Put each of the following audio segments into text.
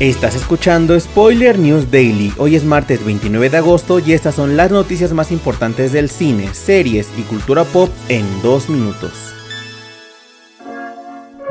Estás escuchando Spoiler News Daily. Hoy es martes 29 de agosto y estas son las noticias más importantes del cine, series y cultura pop en dos minutos.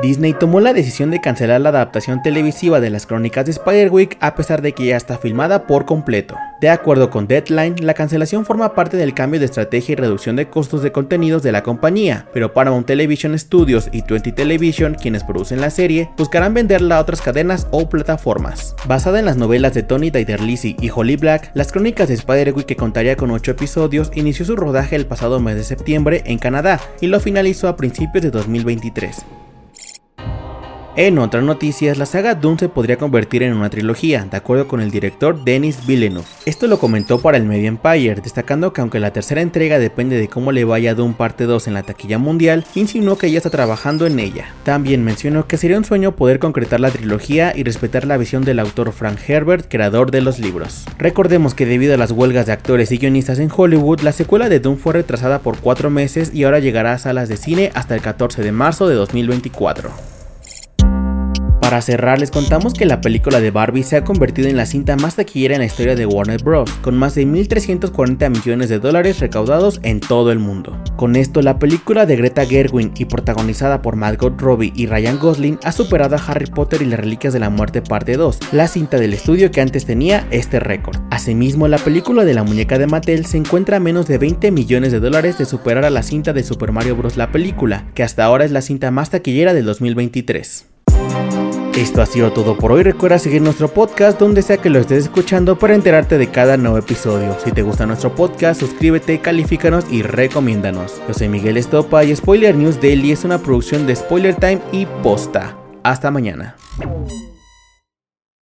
Disney tomó la decisión de cancelar la adaptación televisiva de las crónicas de Spider-Week a pesar de que ya está filmada por completo. De acuerdo con Deadline, la cancelación forma parte del cambio de estrategia y reducción de costos de contenidos de la compañía, pero Paramount Television Studios y 20 Television, quienes producen la serie, buscarán venderla a otras cadenas o plataformas. Basada en las novelas de Tony Lizzie y Holly Black, las crónicas de Spider-Week que contaría con 8 episodios inició su rodaje el pasado mes de septiembre en Canadá y lo finalizó a principios de 2023. En otras noticias, la saga Doom se podría convertir en una trilogía, de acuerdo con el director Denis Villeneuve. Esto lo comentó para el Media Empire, destacando que aunque la tercera entrega depende de cómo le vaya a Doom parte 2 en la taquilla mundial, insinuó que ya está trabajando en ella. También mencionó que sería un sueño poder concretar la trilogía y respetar la visión del autor Frank Herbert, creador de los libros. Recordemos que debido a las huelgas de actores y guionistas en Hollywood, la secuela de Doom fue retrasada por 4 meses y ahora llegará a salas de cine hasta el 14 de marzo de 2024. Para cerrar, les contamos que la película de Barbie se ha convertido en la cinta más taquillera en la historia de Warner Bros., con más de 1.340 millones de dólares recaudados en todo el mundo. Con esto, la película de Greta Gerwin y protagonizada por Margot Robbie y Ryan Gosling ha superado a Harry Potter y las Reliquias de la Muerte parte 2, la cinta del estudio que antes tenía este récord. Asimismo, la película de la muñeca de Mattel se encuentra a menos de 20 millones de dólares de superar a la cinta de Super Mario Bros. la película, que hasta ahora es la cinta más taquillera del 2023. Esto ha sido todo por hoy. Recuerda seguir nuestro podcast donde sea que lo estés escuchando para enterarte de cada nuevo episodio. Si te gusta nuestro podcast, suscríbete, califícanos y recomiéndanos. Yo soy Miguel Estopa y Spoiler News Daily es una producción de Spoiler Time y Posta. Hasta mañana.